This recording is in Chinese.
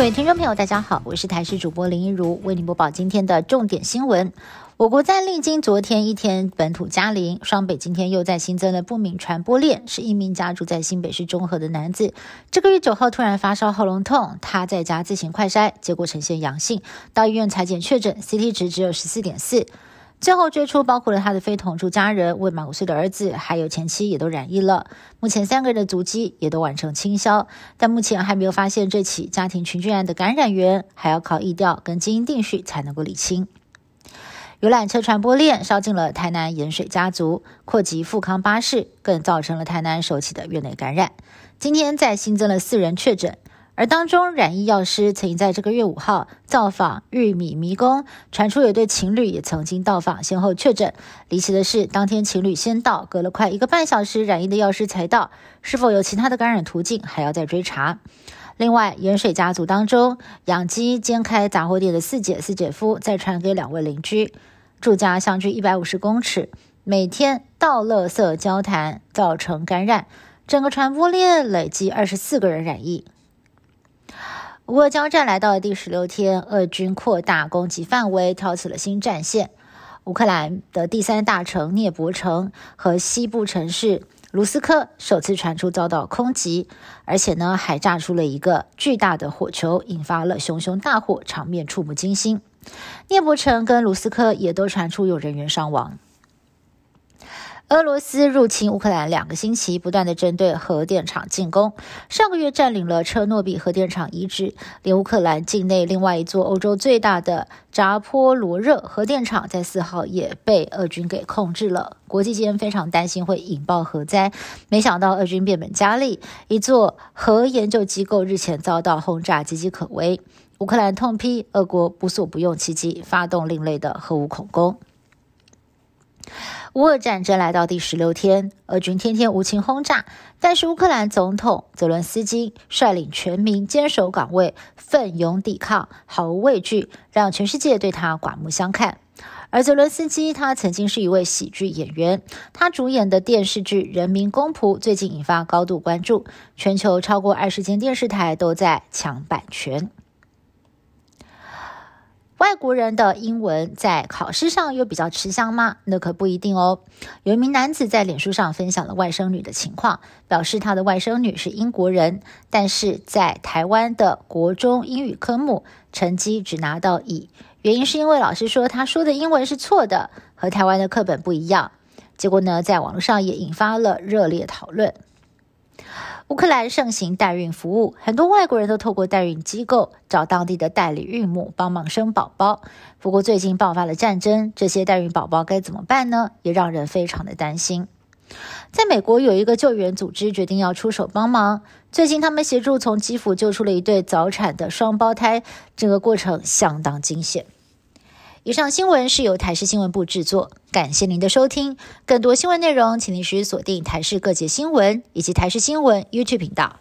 各位听众朋友，大家好，我是台视主播林一如，为您播报今天的重点新闻。我国在历经昨天一天本土加零，双北今天又在新增了不明传播链，是一名家住在新北市中和的男子。这个月九号突然发烧、喉咙痛，他在家自行快筛，结果呈现阳性，到医院裁检确诊，CT 值只有十四点四。最后追出包括了他的非同住家人、未满五岁的儿子，还有前妻也都染疫了。目前三个人的足迹也都完成清消，但目前还没有发现这起家庭群聚案的感染源，还要靠疫调跟基因定序才能够理清。游览车传播链烧进了台南盐水家族，扩及富康巴士，更造成了台南首起的院内感染。今天再新增了四人确诊。而当中染疫药师曾经在这个月五号造访玉米迷宫，传出有对情侣也曾经到访，先后确诊。离奇的是，当天情侣先到，隔了快一个半小时，染疫的药师才到，是否有其他的感染途径，还要再追查。另外，盐水家族当中，养鸡兼开杂货店的四姐、四姐夫再传给两位邻居，住家相距一百五十公尺，每天倒垃圾交谈，造成感染，整个传播链累计二十四个人染疫。乌俄交战来到了第十六天，俄军扩大攻击范围，挑起了新战线。乌克兰的第三大城涅伯城和西部城市卢斯克首次传出遭到空袭，而且呢还炸出了一个巨大的火球，引发了熊熊大火，场面触目惊心。涅伯城跟卢斯克也都传出有人员伤亡。俄罗斯入侵乌克兰两个星期，不断的针对核电厂进攻。上个月占领了车诺比核电厂遗址，连乌克兰境内另外一座欧洲最大的扎波罗热核电厂，在四号也被俄军给控制了。国际间非常担心会引爆核灾，没想到俄军变本加厉，一座核研究机构日前遭到轰炸，岌岌可危。乌克兰痛批俄国不所不用其极，发动另类的核武恐攻。乌俄战争来到第十六天，俄军天天无情轰炸，但是乌克兰总统泽伦斯基率领全民坚守岗位，奋勇抵抗，毫无畏惧，让全世界对他刮目相看。而泽伦斯基他曾经是一位喜剧演员，他主演的电视剧《人民公仆》最近引发高度关注，全球超过二十间电视台都在抢版权。外国人的英文在考试上又比较吃香吗？那可不一定哦。有一名男子在脸书上分享了外甥女的情况，表示他的外甥女是英国人，但是在台湾的国中英语科目成绩只拿到乙，原因是因为老师说他说的英文是错的，和台湾的课本不一样。结果呢，在网络上也引发了热烈讨论。乌克兰盛行代孕服务，很多外国人都透过代孕机构找当地的代理孕母帮忙生宝宝。不过最近爆发了战争，这些代孕宝宝该怎么办呢？也让人非常的担心。在美国有一个救援组织决定要出手帮忙，最近他们协助从基辅救出了一对早产的双胞胎，整个过程相当惊险。以上新闻是由台视新闻部制作，感谢您的收听。更多新闻内容，请您时锁定台视各界新闻以及台视新闻 YouTube 频道。